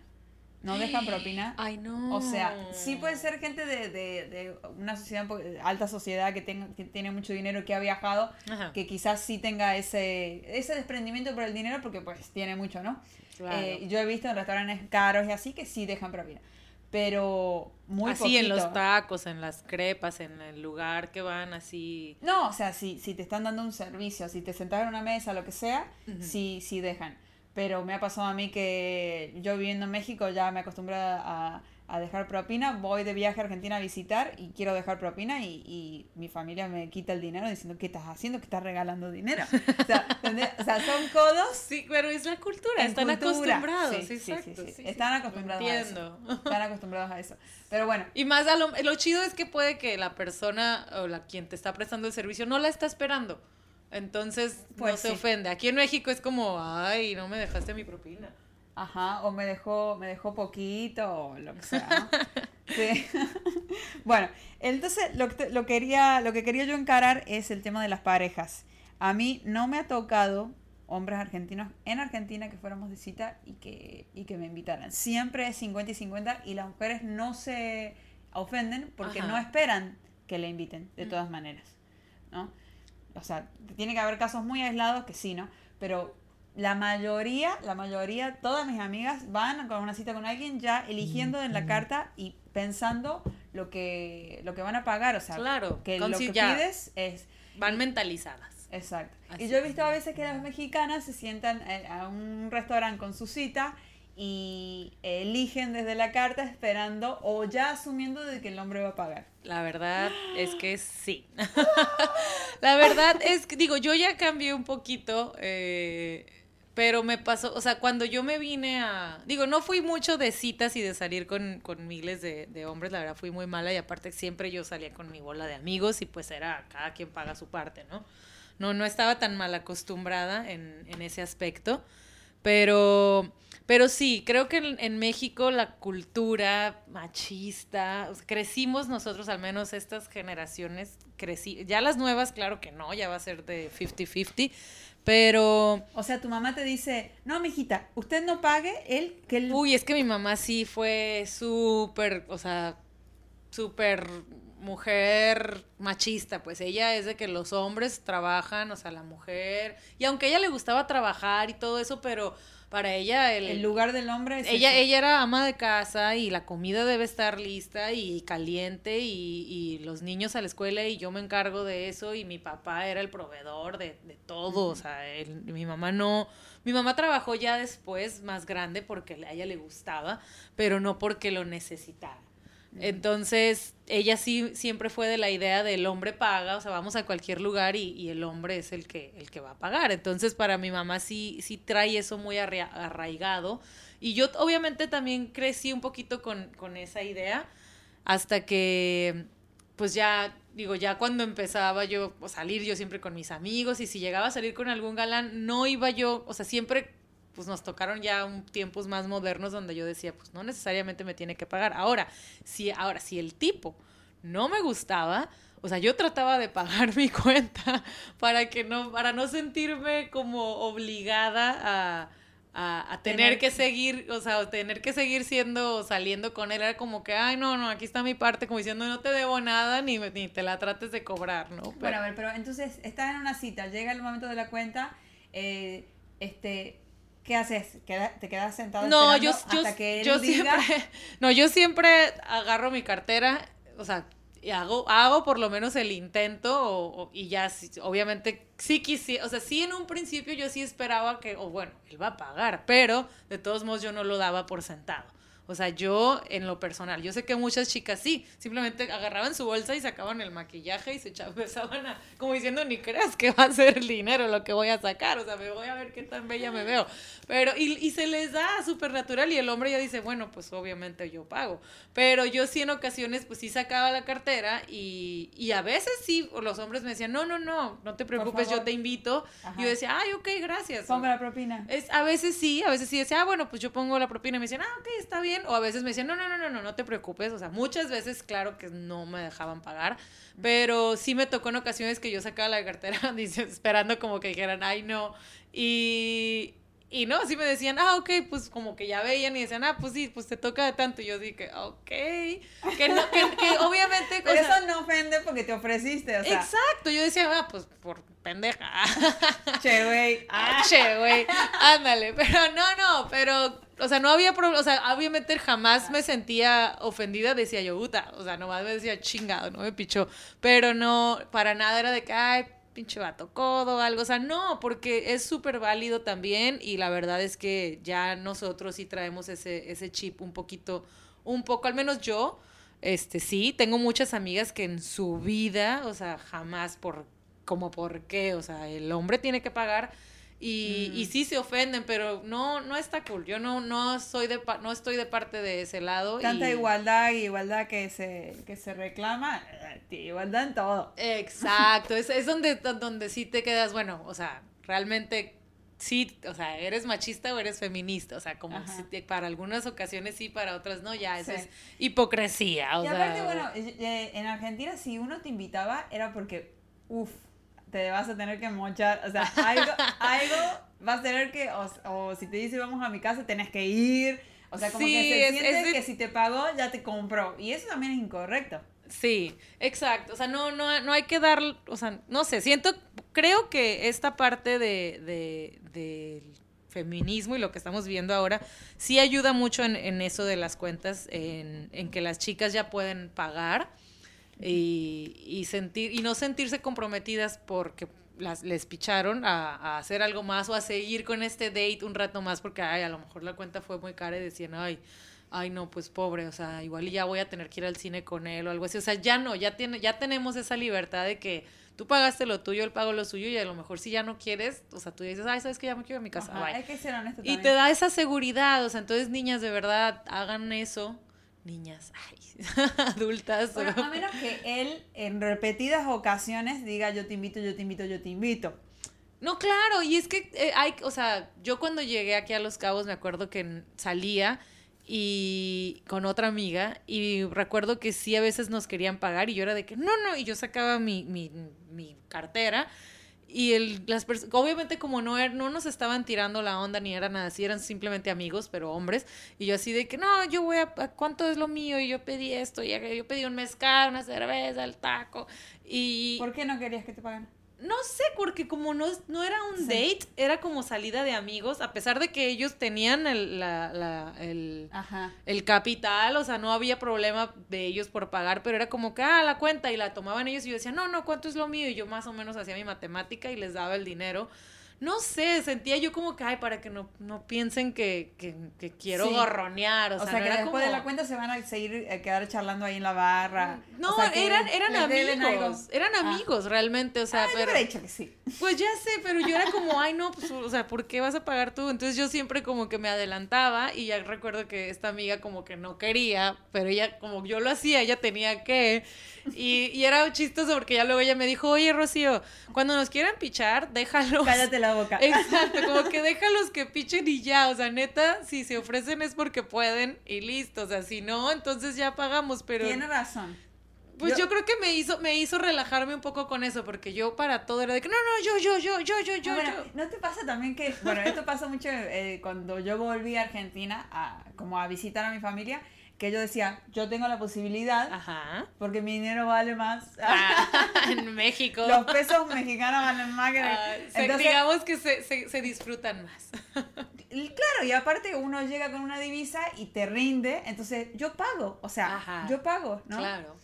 no dejan propina. Ay, no. O sea, sí puede ser gente de, de, de una sociedad, alta sociedad que, tenga, que tiene mucho dinero, que ha viajado, que quizás sí tenga ese, ese desprendimiento por el dinero porque pues tiene mucho, ¿no? Eh, yo he visto en restaurantes caros y así que sí dejan propina. Pero muy Así en los tacos, en las crepas, en el lugar que van, así. No, o sea, si, si te están dando un servicio, si te sentas en una mesa, lo que sea, sí, sí dejan pero me ha pasado a mí que yo viviendo en México ya me acostumbré a, a dejar propina, voy de viaje a Argentina a visitar y quiero dejar propina y, y, mi familia me quita el dinero diciendo, ¿qué estás haciendo? Que estás regalando dinero. O sea, o sea, son codos. Sí, pero es la cultura, están acostumbrados. Sí, sí, sí, están acostumbrados a eso. Están acostumbrados a eso. Pero bueno. Y más a lo, lo chido es que puede que la persona o la quien te está prestando el servicio no la está esperando. Entonces pues no se ofende. Aquí en México es como, ay, no me dejaste mi propina. Ajá, o me dejó, me dejó poquito, o lo que sea. sí. bueno, entonces lo que, lo, quería, lo que quería yo encarar es el tema de las parejas. A mí no me ha tocado hombres argentinos en Argentina que fuéramos de cita y que, y que me invitaran. Siempre es 50 y 50 y las mujeres no se ofenden porque no esperan que le inviten, de mm. todas maneras. ¿no? O sea, tiene que haber casos muy aislados que sí, ¿no? Pero la mayoría, la mayoría, todas mis amigas van con una cita con alguien ya eligiendo en la carta y pensando lo que, lo que van a pagar, o sea, claro, que lo que pides es... Van mentalizadas. Exacto. y yo he visto a veces que las mexicanas se sientan a un restaurante con su cita y eligen desde la carta esperando o ya asumiendo de que el hombre va a pagar. La verdad es que sí. la verdad es que, digo, yo ya cambié un poquito, eh, pero me pasó, o sea, cuando yo me vine a, digo, no fui mucho de citas y de salir con, miles de, hombres, la verdad fui muy mala y aparte siempre yo salía con mi bola de amigos y pues era cada quien paga su parte, ¿no? No, no estaba tan mal acostumbrada en ese aspecto, pero pero sí, creo que en, México la cultura machista, crecimos nosotros, al menos estas generaciones, crecí, ya las nuevas, claro que no, ya va a ser de 50-50, pero... O sea, tu mamá te dice, no, mijita, usted no pague, él, que. Uy, es que mi mamá sí fue súper, o sea, súper mujer machista, pues ella es de que los hombres trabajan, o sea, la mujer, y aunque a ella le gustaba trabajar y todo eso, pero para ella el, lugar del hombre es ella ella era ama de casa y la comida debe estar lista y caliente y, los niños a la escuela y yo me encargo de eso y mi papá era el proveedor de, de todo o sea mi mamá no mi mamá trabajó ya después más grande porque a ella le gustaba pero no porque lo necesitaba entonces, ella sí siempre fue de la idea del hombre paga, o sea, vamos a cualquier lugar y, el hombre es el que, el que va a pagar. Entonces, para mi mamá sí, sí trae eso muy arraigado. Y yo obviamente también crecí un poquito con, con esa idea hasta que, pues ya, digo, ya cuando empezaba yo a salir, yo siempre con mis amigos y si llegaba a salir con algún galán, no iba yo, o sea, siempre pues nos tocaron ya un, tiempos más modernos donde yo decía, pues no necesariamente me tiene que pagar. Ahora, si, ahora, si el tipo no me gustaba, o sea, yo trataba de pagar mi cuenta para que no, para no sentirme como obligada a, a, tener, que seguir, o sea, tener que seguir siendo, saliendo con él, era como que, ay, no, no, aquí está mi parte, como diciendo, no te debo nada, ni, ni te la trates de cobrar, ¿no? Bueno, a ver, pero entonces, estás en una cita, llega el momento de la cuenta, eh, este, ¿Qué haces? ¿Te quedas sentado no, yo, hasta que él yo diga? Siempre, no, yo siempre agarro mi cartera, o sea, y hago, hago por lo menos el intento y ya, obviamente, sí quisiera, o sea, sí en un principio yo sí esperaba que, o bueno, él va a pagar, pero de todos modos yo no lo daba por sentado. O sea, yo en lo personal, yo sé que muchas chicas sí, simplemente agarraban su bolsa y sacaban el maquillaje y se empezaban a, como diciendo, ni creas que va a ser el dinero lo que voy a sacar, o sea, me voy a ver qué tan bella me veo. Pero, y, y se les da súper natural y el hombre ya dice, bueno, pues obviamente yo pago. Pero yo sí en ocasiones, pues sí sacaba la cartera y, y a veces sí, los hombres me decían, no, no, no, no te preocupes, yo te invito. Y yo decía, ay, ok, gracias. Pongo la propina. Es, a veces sí, a veces sí decía, ah, bueno, pues yo pongo la propina y me decían, ah, ok, está bien o a veces me decían, no, no, no, no, no, no te preocupes, o sea, muchas veces, claro que no me dejaban pagar, pero sí me tocó en ocasiones que yo sacaba la cartera esperando como que dijeran, ay, no, y, y no, sí me decían, ah, ok, pues como que ya veían y decían, ah, pues sí, pues te toca de tanto. Y yo dije, ok. Que, no, que, obviamente. Pero eso no ofende porque te ofreciste, o sea. Exacto, yo decía, ah, pues por pendeja. che, güey. Ah, che, güey. Ándale. Pero no, no, pero o sea, no había problema, o sea, obviamente jamás me sentía ofendida, decía yo, puta, o sea, nomás me decía chingado, no me pichó, pero no, para nada era de que, ay, pinche vato codo, algo, o sea, no, porque es súper válido también y la verdad es que ya nosotros sí traemos ese, ese chip un poquito, un poco, al menos yo, este, sí, tengo muchas amigas que en su vida, o sea, jamás por, como por qué, o sea, el hombre tiene que pagar, y, y, mm. sí se ofenden, pero no, no está cool. Yo no, no soy de no estoy de parte de ese lado. Tanta igualdad y igualdad que se, que se reclama, eh, igualdad en todo. Exacto, es, es donde, donde sí te quedas, bueno, o sea, realmente sí, o sea, eres machista o eres feminista, o sea, como si para algunas ocasiones sí, para otras no, ya, eso es hipocresía. O y aparte, bueno, eh, en Argentina si uno te invitaba era porque, uff, te vas a tener que mochar, o sea, algo, algo vas a tener que, o, si te dice vamos a mi casa, tenés que ir, o sea, como que se siente que si te pagó, ya te compró, y eso también es incorrecto. Sí, exacto, o sea, no, no, no hay que dar, o sea, no sé, siento, creo que esta parte de, de, del feminismo y lo que estamos viendo ahora sí ayuda mucho en, en eso de las cuentas, en, en que las chicas ya pueden pagar y, sentir y no sentirse comprometidas porque las, les picharon a, hacer algo más o a seguir con este date un rato más porque, ay, a lo mejor la cuenta fue muy cara y decían, ay, ay, no, pues pobre, o sea, igual ya voy a tener que ir al cine con él o algo así. O sea, ya no, ya, tiene, ya tenemos esa libertad de que tú pagaste lo tuyo, él pagó lo suyo y a lo mejor si ya no quieres, o sea, tú dices, ay, sabes que ya me quiero a mi casa. Hay que ser honesto y te da esa seguridad, o sea, entonces niñas, de verdad, hagan eso. Niñas, ay, adultas. a menos que él en repetidas ocasiones diga yo te invito, yo te invito, yo te invito. No, claro, y es que eh, hay, o sea, yo cuando llegué aquí a Los Cabos me acuerdo que salía y con otra amiga y recuerdo que sí a veces nos querían pagar y yo era de que no, no, y yo sacaba mi, mi, mi cartera y el, las obviamente como no, er, no nos estaban tirando la onda ni era nada así, eran simplemente amigos, pero hombres, y yo así de que no, yo voy a, ¿cuánto es lo mío? Y yo pedí esto, y yo pedí un mezcal, una cerveza, el taco, y... ¿Por qué no querías que te paguen? No sé, porque como no, no era un date, era como salida de amigos, a pesar de que ellos tenían el, la, la, el, el, capital, o sea, no había problema de ellos por pagar, pero era como que, ah, la cuenta, y la tomaban ellos y yo decía, no, no, ¿cuánto es lo mío? Y yo más o menos hacía mi matemática y les daba el dinero no sé, sentía yo como que, ay, para que no, no piensen que, que, que quiero gorronear. O, sea, que después de la cuenta se van a seguir a eh, quedar charlando ahí en la barra. No, eran, eran amigos. Eran ah. amigos realmente, o sea, ah, pero. Yo que sí. Pues ya sé, pero yo era como, ay, no, pues, o sea, ¿por qué vas a pagar tú? Entonces yo siempre como que me adelantaba y ya recuerdo que esta amiga como que no quería, pero ella, como yo lo hacía, ella tenía que. Y, y era chistoso porque ya luego ella me dijo, oye, Rocío, cuando nos quieran pichar, déjalo. Cállate la boca. Exacto, como que déjalos que pichen y ya. O sea, neta, si se ofrecen es porque pueden y listo. O sea, si no, entonces ya pagamos, pero. Tiene razón. Pues yo, creo que me hizo, me hizo relajarme un poco con eso, porque yo para todo era de que no, no, yo, yo, yo, yo, yo, yo. Bueno, ¿no te pasa también que, bueno, esto pasa mucho eh, cuando yo volví a Argentina, a, como a visitar a mi familia, que yo decía, yo tengo la posibilidad, porque mi dinero vale más. Ah, en México. Los pesos mexicanos valen más que... Ah, digamos que se, se, se, disfrutan más. claro, y aparte uno llega con una divisa y te rinde, entonces yo pago, o sea, yo pago, ¿no? Claro.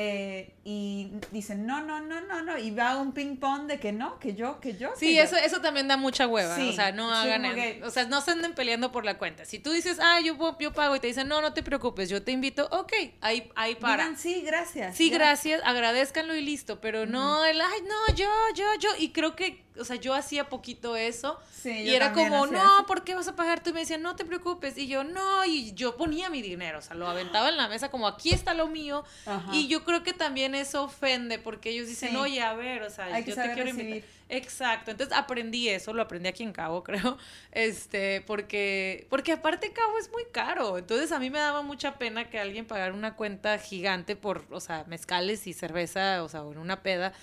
Eh, y dicen, no, no, no, no, no, y va un ping pong de que no, que yo, que yo. Sí, eso, eso también da mucha hueva, o sea, no hagan, o sea, no se anden peleando por la cuenta. Si tú dices, ah, yo, yo pago y te dicen, no, no te preocupes, yo te invito, ok, ahí, ahí para. Digan, sí, gracias. Sí, gracias, agradezcanlo y listo, pero no, el, ay, no, yo, yo, yo, y creo que o sea, yo hacía poquito eso. y era como, no, ¿por qué vas a pagar tú? Y me decían, no te preocupes. Y yo, no, y yo ponía mi dinero, o sea, lo aventaba en la mesa como, aquí está lo mío. Y yo creo que también eso ofende, porque ellos dicen, oye, a ver, o sea, yo te quiero invitar. Exacto, entonces aprendí eso, lo aprendí aquí en Cabo, creo, este, porque, porque aparte Cabo es muy caro, entonces a mí me daba mucha pena que alguien pagara una cuenta gigante por, o sea, mezcales y cerveza, o sea, en una peda,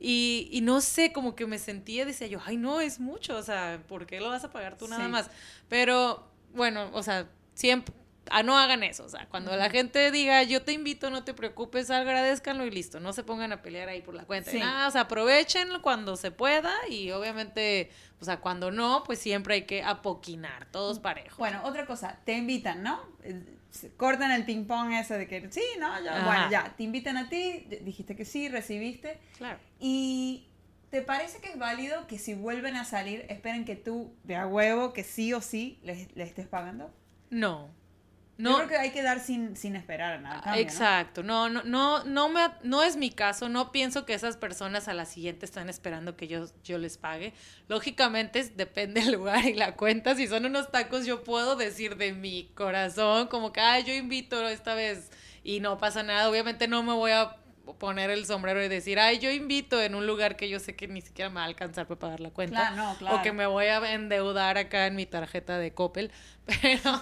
y, y, no sé, como que me sentía, decía yo, ay, no, es mucho, o sea, ¿por qué lo vas a pagar tú nada más? Pero, bueno, o sea, siempre, ah, no hagan eso, o sea, cuando la gente diga, yo te invito, no te preocupes, agradezcanlo y listo, no se pongan a pelear ahí por la cuenta. Nada, o sea, aprovechenlo cuando se pueda y obviamente, o sea, cuando no, pues siempre hay que apoquinar, todos parejos. Bueno, otra cosa, te invitan, ¿no? cortan el ping pong ese de que sí, no, ya, bueno, ya, te invitan a ti, dijiste que sí, recibiste. Claro. Y ¿te parece que es válido que si vuelven a salir, esperen que tú, de a huevo, que sí o sí les, les estés pagando? No. No, Yo creo que hay que dar sin, sin esperar a nada. exacto, ¿no? No, no, no, me, no es mi caso, no pienso que esas personas a la siguiente están esperando que yo, yo les pague. Lógicamente depende del lugar y la cuenta, si son unos tacos yo puedo decir de mi corazón como que, ay, yo invito esta vez y no pasa nada, obviamente no me voy a poner el sombrero y decir, ay, yo invito en un lugar que yo sé que ni siquiera me va a alcanzar para pagar la cuenta. Claro, claro. O que me voy a endeudar acá en mi tarjeta de Coppel. Pero,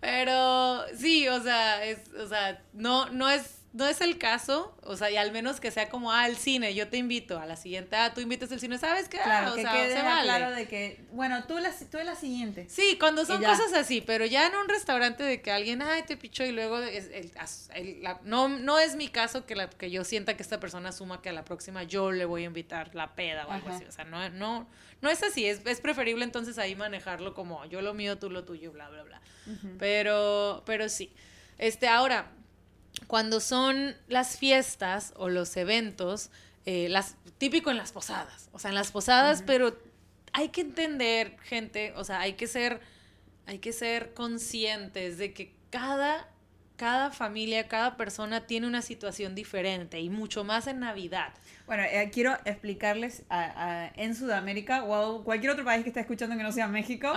pero sí, o sea, es, o sea, no, no es no es el caso, o sea, y al menos que sea como, ah, el cine, yo te invito, a la siguiente, ah, tú invitas el cine, ¿sabes qué? Claro, que quede claro de que, bueno, tú, la, tú la siguiente. Sí, cuando son cosas así, pero ya en un restaurante de que alguien, ay, te pichó y luego, no, no es mi caso que, la, que yo sienta que esta persona asuma que a la próxima yo le voy a invitar la peda o algo así, o sea, no, no, no es así, es, es preferible entonces ahí manejarlo como yo lo mío, tú lo tuyo, bla, bla, bla. Pero, pero sí. Este, ahora, cuando son las fiestas o los eventos, eh, las, típico en las posadas, o sea, en las posadas, pero hay que entender, gente, o sea, hay que ser, hay que ser conscientes de que cada cada familia, cada persona tiene una situación diferente y mucho más en Navidad. Bueno, eh, quiero explicarles en Sudamérica o cualquier otro país que esté escuchando que no sea México.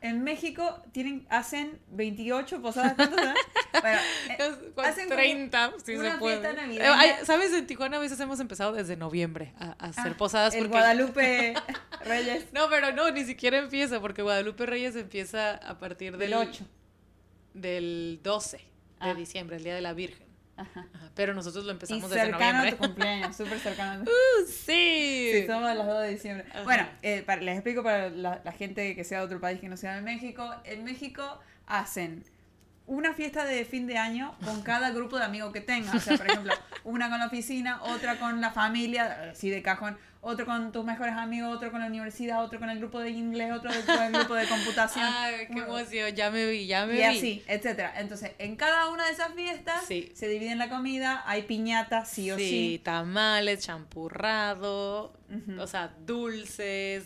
En México tienen, hacen 28 posadas. ¿Cuántos Bueno, eh, hacen 30, si se puede. Eh, ¿Sabes? En Tijuana a veces hemos empezado desde noviembre a, hacer ah, posadas. El Guadalupe Reyes. No, pero no, ni siquiera empieza porque Guadalupe Reyes empieza a partir del, del 8. Del 12 de ah. diciembre, el Día de la Virgen. Ajá. Pero nosotros lo empezamos y desde cercano a tu cumpleaños, súper cercano. Uh, sí. Sí, somos los 2 de diciembre. Bueno, eh, les explico para la, la, gente que sea de otro país que no sea de México. En México hacen una fiesta de fin de año con cada grupo de amigos que tengan. O sea, por ejemplo, una con la oficina, otra con la familia, así de cajón otro con tus mejores amigos, otro con la universidad, otro con el grupo de inglés, otro con el grupo de computación. Ay, qué emoción, ya me vi, ya me vi. Y así, etcétera. Entonces, en cada una de esas fiestas se divide la comida, hay piñatas, sí o sí. Sí, tamales, champurrado, o sea, dulces,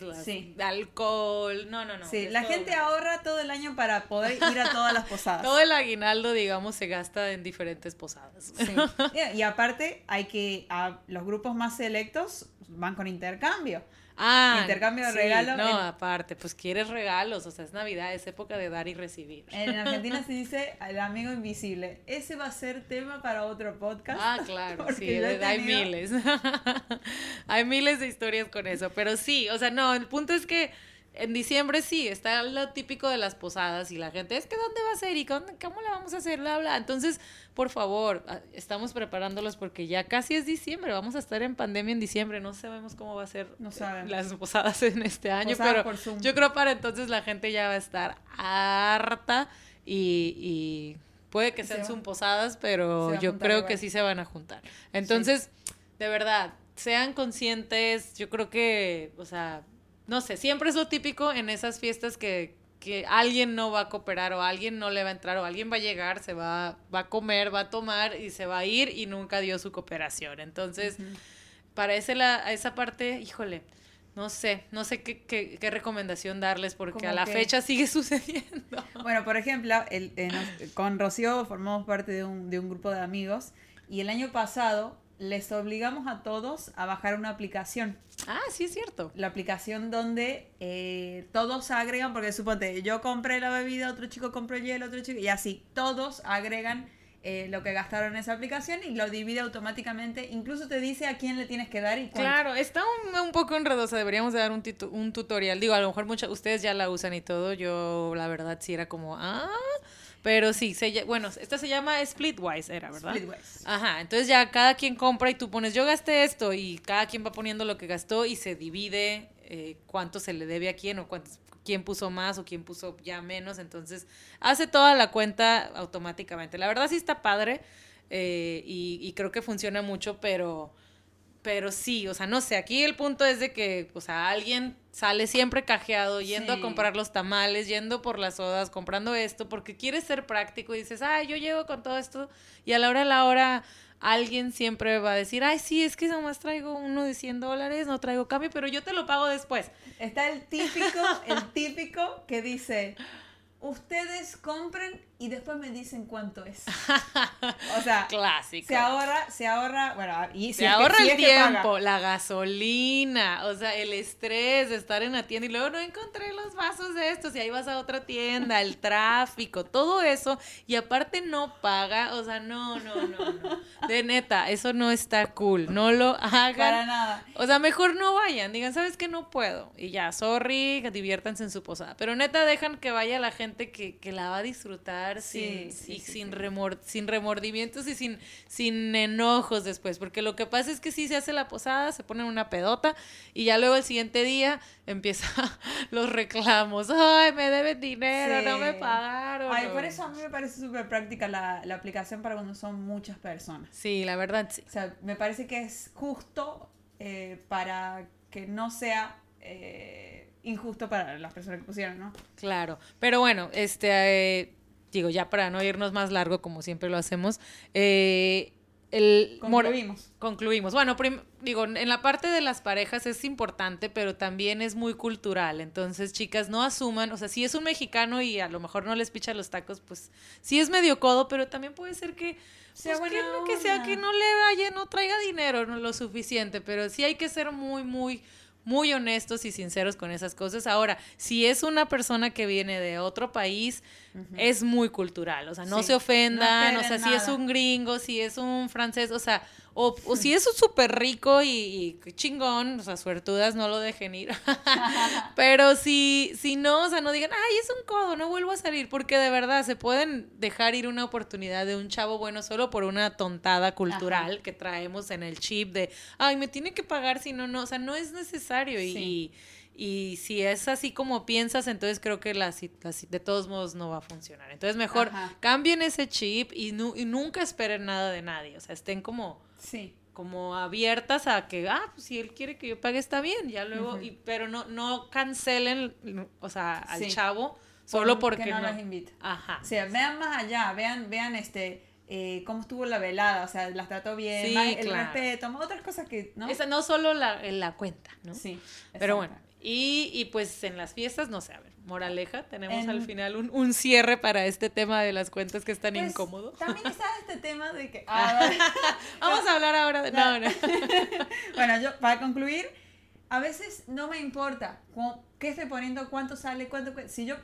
alcohol, no, no, no. Sí, la gente ahorra todo el año para poder ir a todas las posadas. todo el aguinaldo, digamos, se gasta en diferentes posadas. Sí. y aparte, hay que, a los grupos más selectos van con intercambio. Ah, intercambio de regalos. No, aparte, pues quieres regalos, o sea, es Navidad, es época de dar y recibir. En Argentina se dice el amigo invisible. Ese va a ser tema para otro podcast. Ah, claro, sí, hay miles. hay miles de historias con eso, pero sí, o sea, no, el punto es que en diciembre sí, está lo típico de las posadas y la gente, es que ¿dónde va a ser? ¿Y cómo la vamos a hacer? Bla, bla. Entonces, por favor, ah, estamos preparándolos porque ya casi es diciembre, vamos a estar en pandemia en diciembre, no sabemos cómo va a ser no las posadas en este año, pero yo creo para entonces la gente ya va a estar harta y, puede que sean sus posadas, pero yo creo que sí se van a juntar. Entonces, de verdad, sean conscientes, yo creo que, o sea, no sé, siempre es lo típico en esas fiestas que, que alguien no va a cooperar o alguien no le va a entrar o alguien va a llegar, se va, va a comer, va a tomar y se va a ir y nunca dio su cooperación. Entonces, para ese la, esa parte, híjole, no sé, no sé qué, qué, qué recomendación darles porque a la fecha sigue sucediendo. Bueno, por ejemplo, el, eh, con Rocío formamos parte de un, de un grupo de amigos y el año pasado les obligamos a todos a bajar una aplicación. Ah, sí, es cierto. La aplicación donde eh, todos agregan, porque suponte, yo compré la bebida, otro chico compró el hielo, otro chico, y así, todos agregan eh, lo que gastaron en esa aplicación y lo divide automáticamente. Incluso te dice a quién le tienes que dar y cuánto. Claro, está un, poco enredosa. Deberíamos de dar un, un tutorial. Digo, a lo mejor muchos ustedes ya la usan y todo. Yo, la verdad, sí era como, ah, pero sí, se, bueno, esta se llama Splitwise, era, ¿verdad? Splitwise. Ajá, entonces ya cada quien compra y tú pones, yo gasté esto y cada quien va poniendo lo que gastó y se divide eh, cuánto se le debe a quién o cuántos, quién puso más o quién puso ya menos. Entonces hace toda la cuenta automáticamente. La verdad sí está padre eh, y, y creo que funciona mucho, pero pero sí, o sea, no sé, aquí el punto es de que, o sea, alguien sale siempre cajeado, yendo a comprar los tamales, yendo por las sodas, comprando esto, porque quiere ser práctico y dices, ay, yo llevo con todo esto, y a la hora de la hora alguien siempre va a decir, ay, sí, es que nomás traigo uno de 100 dólares, no traigo cambio, pero yo te lo pago después. Está el típico, el típico que dice, ustedes compren y después me dicen cuánto es. O sea, clásico. Se ahorra, se ahorra, bueno, y se ahorra el tiempo, la gasolina, o sea, el estrés de estar en la tienda y luego no encontré los vasos de estos y ahí vas a otra tienda, el tráfico, todo eso y aparte no paga, o sea, no, no, no, no. De neta, eso no está cool, no lo hagan. Para nada. O sea, mejor no vayan, digan, ¿sabes qué? No puedo. Y ya, sorry, diviértanse en su posada. Pero neta, dejan que vaya la gente que, que la va a disfrutar sin, sin, sin remordimientos y sin, sin enojos después, porque lo que pasa es que si se hace la posada, se ponen una pedota y ya luego el siguiente día empieza los reclamos, ay, me deben dinero, no me pagaron. Ay, por eso a mí me parece súper práctica la, aplicación para cuando son muchas personas. Sí, la verdad sí. O sea, me parece que es justo eh, para que no sea... Eh, injusto para las personas que pusieron, ¿no? Claro, pero bueno, este, eh, digo, ya para no irnos más largo como siempre lo hacemos, eh, el concluimos. concluimos. Bueno, digo, en la parte de las parejas es importante, pero también es muy cultural. Entonces, chicas, no asuman, o sea, si es un mexicano y a lo mejor no les picha los tacos, pues sí es medio codo, pero también puede ser que sea pues, que, que, sea que no le vaya, no traiga dinero, no lo suficiente, pero sí hay que ser muy muy muy honestos y sinceros con esas cosas. Ahora, si es una persona que viene de otro país, es muy cultural, o sea, no se ofendan, o sea, si es un gringo, si es un francés, o sea, o, si es súper rico y, chingón, o sea, suertudas, no lo dejen ir. Pero si, si no, o sea, no digan, ay, es un codo, no vuelvo a salir, porque de verdad se pueden dejar ir una oportunidad de un chavo bueno solo por una tontada cultural que traemos en el chip de, ay, me tiene que pagar si no, no, o sea, no es necesario y y si es así como piensas, entonces creo que la, de todos modos no va a funcionar. Entonces mejor cambien ese chip y, nunca esperen nada de nadie. O sea, estén como, sí. como abiertas a que, ah, pues si él quiere que yo pague, está bien. Ya luego, y, pero no, no cancelen, o sea, al chavo solo porque no, las invita. Ajá. O sea, vean más allá, vean, vean este... Eh, cómo estuvo la velada, o sea, las trató bien, el respeto, otras cosas que, ¿no? Esa no solo la, la cuenta, ¿no? Sí. Pero bueno, y, y, pues en las fiestas, no sé, a ver, moraleja, tenemos al final un, un, cierre para este tema de las cuentas que es tan pues, incómodo. También está este tema de que... Ah, Vamos a hablar ahora de... No, no. bueno, yo para concluir, a veces no me importa qué estoy poniendo, cuánto sale, cuánto... Si yo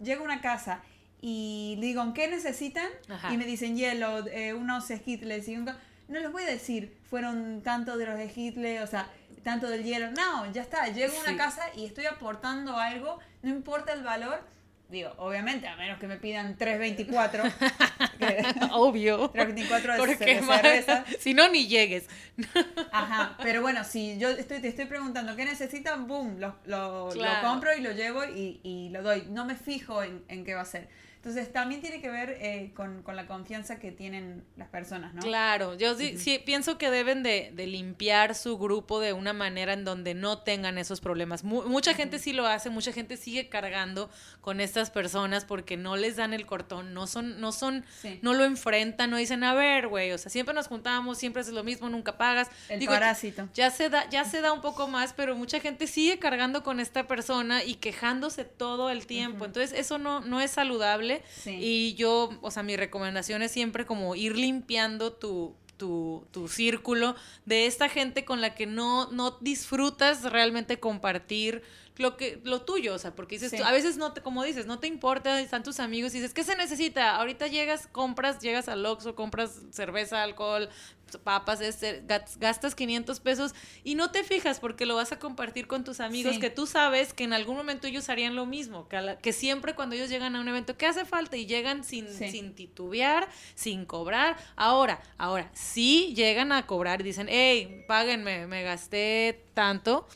llego a una casa y digo, ¿qué necesitan? Y me dicen hielo, eh, unos esquitles y un... No les voy a decir, fueron tantos de los esquitles, o sea tanto del hielo. No, ya está, llego a una casa y estoy aportando algo, no importa el valor. Digo, obviamente, a menos que me pidan 3.24. Obvio. 3.24 de cerveza. Si no, ni llegues. Ajá, pero bueno, si yo estoy, te estoy preguntando qué necesitan, boom, lo, lo, compro y lo llevo y, y, lo doy. No me fijo en, en qué va a ser. Entonces también tiene que ver eh, con, la confianza que tienen las personas, ¿no? Claro, yo sí, pienso que deben de, limpiar su grupo de una manera en donde no tengan esos problemas. mucha gente sí lo hace, mucha gente sigue cargando con estas personas porque no les dan el cortón, no son, no son, no lo enfrentan, no dicen, a ver, güey, o sea, siempre nos juntamos, siempre es lo mismo, nunca pagas. El parásito. Ya se da, ya se da un poco más, pero mucha gente sigue cargando con esta persona y quejándose todo el tiempo. Entonces, eso no, no es saludable y yo, o sea, mi recomendación es siempre como ir limpiando tu, tu, tu, círculo de esta gente con la que no, no disfrutas realmente compartir lo que lo tuyo, o sea, porque dices a veces no te, como dices, no te importa, están tus amigos y dices, ¿qué se necesita? Ahorita llegas, compras, llegas al Oxxo, compras cerveza, alcohol, papas, este, gastas 500 pesos y no te fijas porque lo vas a compartir con tus amigos que tú sabes que en algún momento ellos harían lo mismo, que, que, siempre cuando ellos llegan a un evento, ¿qué hace falta? Y llegan sin, sin titubear, sin cobrar. Ahora, ahora, si llegan a cobrar y dicen, hey, páguenme, me gasté tanto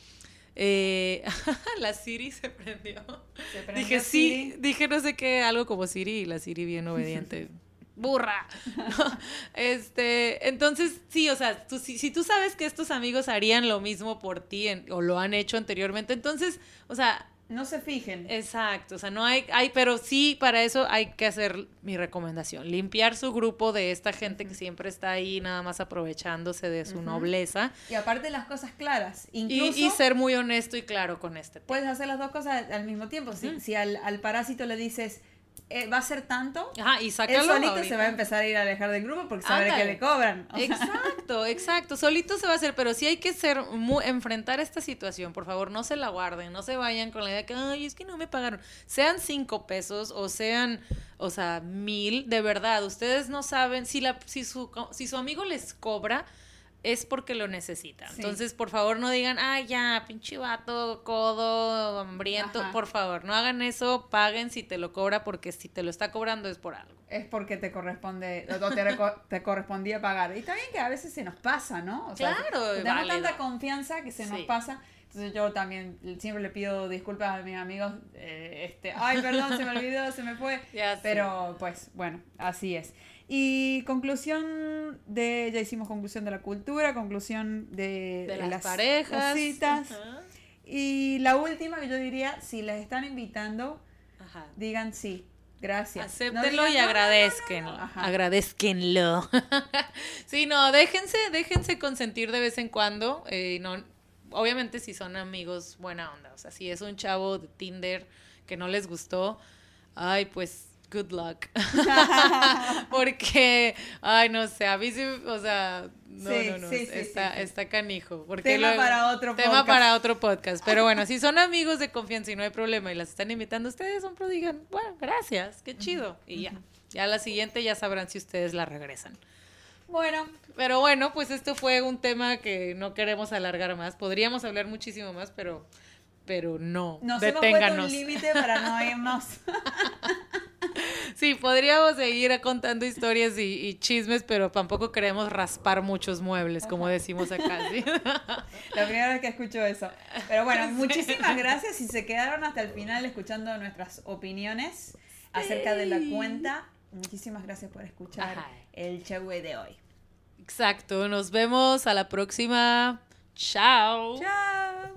eh, la Siri se prendió. dije sí, dije no sé qué, algo como Siri y la Siri bien obediente. burra. Este, entonces, sí, o sea, si, si, tú sabes que estos amigos harían lo mismo por ti o lo han hecho anteriormente, entonces, o sea, no se fijen. Exacto, o sea, no hay, hay, pero sí para eso hay que hacer mi recomendación, limpiar su grupo de esta gente que siempre está ahí nada más aprovechándose de su nobleza. Y aparte las cosas claras, incluso... Y, ser muy honesto y claro con este. Puedes hacer las dos cosas al mismo tiempo. Si, si al, al parásito le dices, eh, va a ser tanto, Ajá, y él solito se va a empezar a ir a alejar del grupo porque sabe que le cobran. exacto, exacto, solito se va a hacer, pero sí hay que ser enfrentar esta situación, por favor, no se la guarden, no se vayan con la idea de que, ay, es que no me pagaron, sean cinco pesos o sean, o sea, mil, de verdad, ustedes no saben, si, la, si, su, si su amigo les cobra, es porque lo necesita. Entonces, por favor, no digan, ay, ya, pinche vato, codo, hambriento. Por favor, no hagan eso, paguen si te lo cobra, porque si te lo está cobrando es por algo. Es porque te corresponde, o te, te correspondía pagar. Y también que a veces se nos pasa, ¿no? O sea, claro, tenemos tanta confianza que se nos pasa. Entonces yo también siempre le pido disculpas a mis amigos, eh, este, ay, perdón, se me olvidó, se me fue. Pero pues bueno, así es. Y conclusión de, ya hicimos conclusión de la cultura, conclusión de, las, parejas. Y la última que yo diría, si les están invitando, digan sí. Gracias. Acéptenlo y agradezcanlo. agradezcanlo. sí, no, déjense, déjense consentir de vez en cuando. Eh, no, obviamente si son amigos, buena onda. O sea, si es un chavo de Tinder que no les gustó, ay, pues good luck. porque, ay, no sé, a mí sí, o sea, no, no, no, está, está canijo. Porque tema para otro podcast. Tema para otro podcast. Pero bueno, si son amigos de confianza y no hay problema y las están invitando ustedes, son pro, digan, bueno, gracias, qué chido. Y ya, ya la siguiente ya sabrán si ustedes la regresan. Bueno. Pero bueno, pues esto fue un tema que no queremos alargar más. Podríamos hablar muchísimo más, pero pero no. Nos deténganos. hemos un límite para no irnos. sí, podríamos seguir contando historias y, chismes, pero tampoco queremos raspar muchos muebles, como decimos acá. La primera vez que escucho eso. Pero bueno, muchísimas gracias si se quedaron hasta el final escuchando nuestras opiniones acerca de la cuenta. Muchísimas gracias por escuchar el show de hoy. Exacto, nos vemos a la próxima. Chao. Chao.